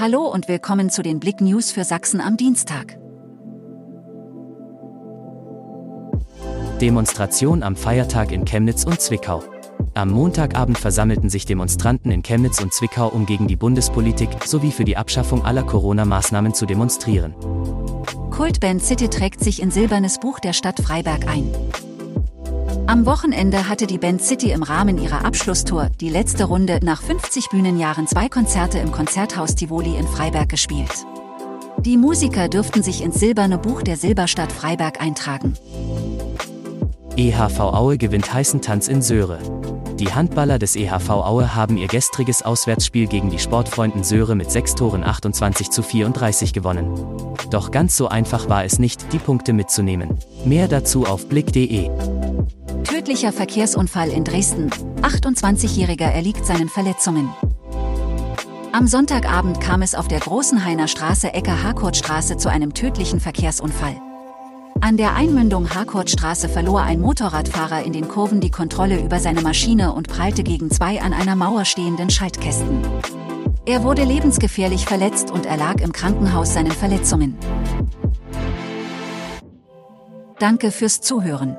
Hallo und willkommen zu den Blick News für Sachsen am Dienstag. Demonstration am Feiertag in Chemnitz und Zwickau. Am Montagabend versammelten sich Demonstranten in Chemnitz und Zwickau, um gegen die Bundespolitik sowie für die Abschaffung aller Corona-Maßnahmen zu demonstrieren. Kultband City trägt sich in Silbernes Buch der Stadt Freiberg ein. Am Wochenende hatte die Band City im Rahmen ihrer Abschlusstour, die letzte Runde nach 50 Bühnenjahren, zwei Konzerte im Konzerthaus Tivoli in Freiberg gespielt. Die Musiker dürften sich ins Silberne Buch der Silberstadt Freiberg eintragen. EHV Aue gewinnt heißen Tanz in Söhre. Die Handballer des EHV Aue haben ihr gestriges Auswärtsspiel gegen die Sportfreunden Söhre mit 6 Toren 28 zu 34 gewonnen. Doch ganz so einfach war es nicht, die Punkte mitzunehmen. Mehr dazu auf blick.de. Tödlicher Verkehrsunfall in Dresden. 28-Jähriger erliegt seinen Verletzungen. Am Sonntagabend kam es auf der Großenhainer Straße Ecke Harcourtstraße zu einem tödlichen Verkehrsunfall. An der Einmündung Harcourtstraße verlor ein Motorradfahrer in den Kurven die Kontrolle über seine Maschine und prallte gegen zwei an einer Mauer stehenden Schaltkästen. Er wurde lebensgefährlich verletzt und erlag im Krankenhaus seinen Verletzungen. Danke fürs Zuhören.